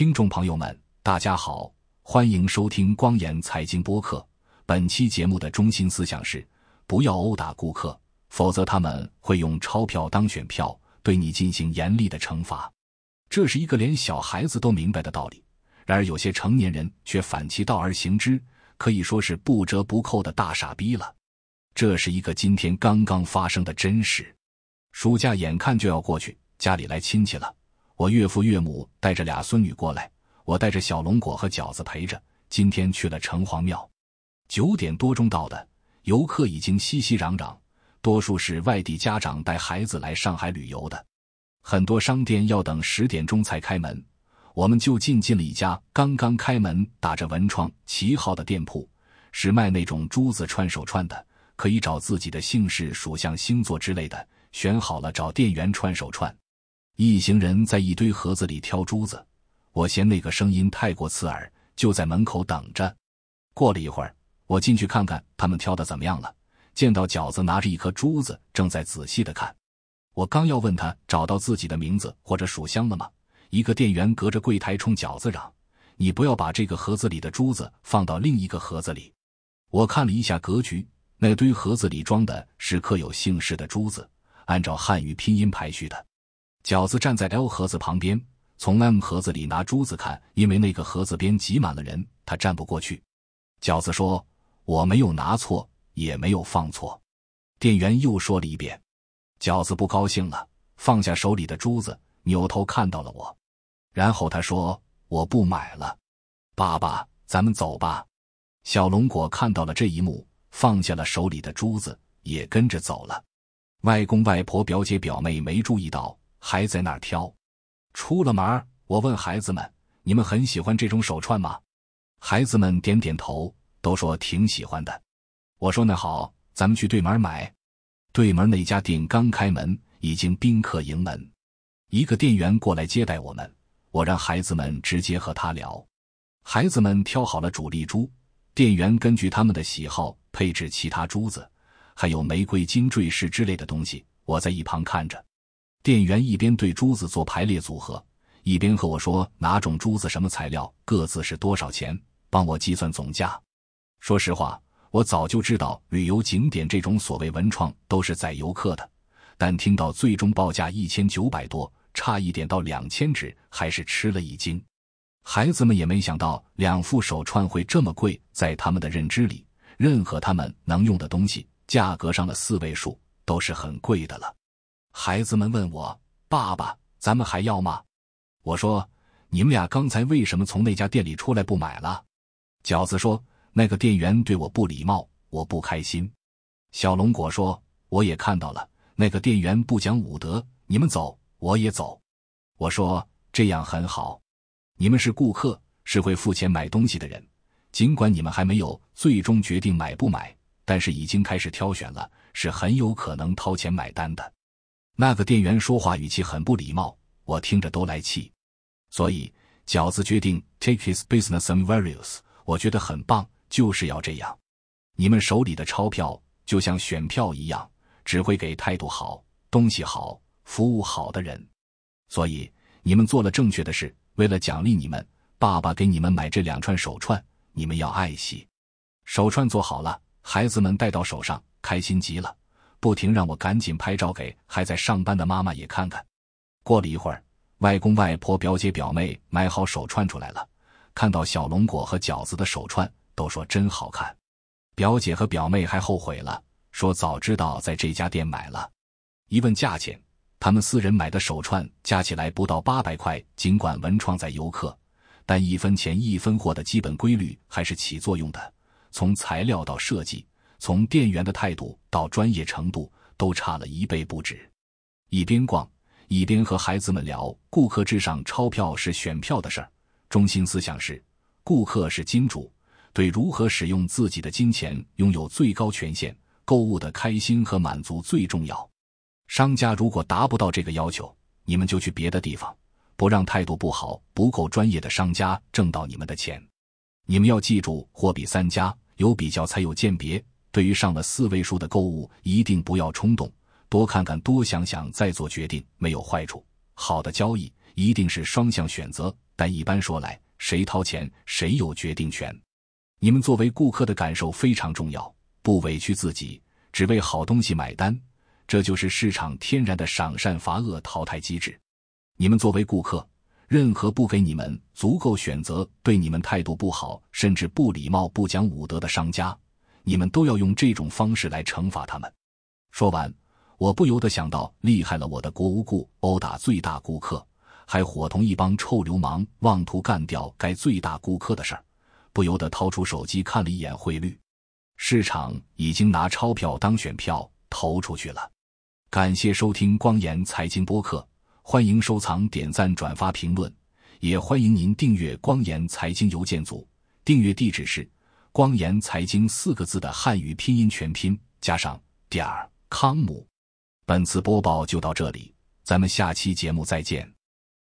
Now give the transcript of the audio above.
听众朋友们，大家好，欢迎收听光言财经播客。本期节目的中心思想是：不要殴打顾客，否则他们会用钞票当选票，对你进行严厉的惩罚。这是一个连小孩子都明白的道理，然而有些成年人却反其道而行之，可以说是不折不扣的大傻逼了。这是一个今天刚刚发生的真实。暑假眼看就要过去，家里来亲戚了。我岳父岳母带着俩孙女过来，我带着小龙果和饺子陪着。今天去了城隍庙，九点多钟到的，游客已经熙熙攘攘，多数是外地家长带孩子来上海旅游的。很多商店要等十点钟才开门，我们就进进了一家刚刚开门、打着文创旗号的店铺，是卖那种珠子串手串的，可以找自己的姓氏、属相、星座之类的，选好了找店员串手串。一行人在一堆盒子里挑珠子，我嫌那个声音太过刺耳，就在门口等着。过了一会儿，我进去看看他们挑的怎么样了。见到饺子拿着一颗珠子，正在仔细的看。我刚要问他找到自己的名字或者属相了吗？一个店员隔着柜台冲饺子嚷：“你不要把这个盒子里的珠子放到另一个盒子里。”我看了一下格局，那堆盒子里装的是刻有姓氏的珠子，按照汉语拼音排序的。饺子站在 L 盒子旁边，从 M 盒子里拿珠子看，因为那个盒子边挤满了人，他站不过去。饺子说：“我没有拿错，也没有放错。”店员又说了一遍。饺子不高兴了，放下手里的珠子，扭头看到了我，然后他说：“我不买了，爸爸，咱们走吧。”小龙果看到了这一幕，放下了手里的珠子，也跟着走了。外公外婆、表姐、表妹没注意到。还在那儿挑，出了门我问孩子们：“你们很喜欢这种手串吗？”孩子们点点头，都说挺喜欢的。我说：“那好，咱们去对门买。”对门那家店刚开门，已经宾客盈门，一个店员过来接待我们。我让孩子们直接和他聊。孩子们挑好了主力珠，店员根据他们的喜好配置其他珠子，还有玫瑰金坠饰之类的东西。我在一旁看着。店员一边对珠子做排列组合，一边和我说哪种珠子、什么材料、各自是多少钱，帮我计算总价。说实话，我早就知道旅游景点这种所谓文创都是宰游客的，但听到最终报价一千九百多，差一点到两千只，还是吃了一惊。孩子们也没想到两副手串会这么贵，在他们的认知里，任何他们能用的东西，价格上的四位数都是很贵的了。孩子们问我：“爸爸，咱们还要吗？”我说：“你们俩刚才为什么从那家店里出来不买了？”饺子说：“那个店员对我不礼貌，我不开心。”小龙果说：“我也看到了，那个店员不讲武德。你们走，我也走。”我说：“这样很好，你们是顾客，是会付钱买东西的人。尽管你们还没有最终决定买不买，但是已经开始挑选了，是很有可能掏钱买单的。”那个店员说话语气很不礼貌，我听着都来气。所以饺子决定 take his business somewhere else。我觉得很棒，就是要这样。你们手里的钞票就像选票一样，只会给态度好、东西好、服务好的人。所以你们做了正确的事。为了奖励你们，爸爸给你们买这两串手串，你们要爱惜。手串做好了，孩子们戴到手上，开心极了。不停让我赶紧拍照给还在上班的妈妈也看看。过了一会儿，外公外婆、表姐表妹买好手串出来了，看到小龙果和饺子的手串，都说真好看。表姐和表妹还后悔了，说早知道在这家店买了。一问价钱，他们四人买的手串加起来不到八百块。尽管文创在游客，但一分钱一分货的基本规律还是起作用的。从材料到设计。从店员的态度到专业程度都差了一倍不止。一边逛一边和孩子们聊，顾客至上，钞票是选票的事儿。中心思想是：顾客是金主，对如何使用自己的金钱拥有最高权限。购物的开心和满足最重要。商家如果达不到这个要求，你们就去别的地方，不让态度不好、不够专业的商家挣到你们的钱。你们要记住，货比三家，有比较才有鉴别。对于上了四位数的购物，一定不要冲动，多看看，多想想，再做决定，没有坏处。好的交易一定是双向选择，但一般说来，谁掏钱谁有决定权。你们作为顾客的感受非常重要，不委屈自己，只为好东西买单，这就是市场天然的赏善罚恶淘汰机制。你们作为顾客，任何不给你们足够选择、对你们态度不好、甚至不礼貌、不讲武德的商家，你们都要用这种方式来惩罚他们。说完，我不由得想到厉害了我的国无故殴打最大顾客，还伙同一帮臭流氓妄图干掉该最大顾客的事儿。不由得掏出手机看了一眼汇率，市场已经拿钞票当选票投出去了。感谢收听光岩财经播客，欢迎收藏、点赞、转发、评论，也欢迎您订阅光岩财经邮件组。订阅地址是“光言财经”四个字的汉语拼音全拼加上点儿康姆。本次播报就到这里，咱们下期节目再见。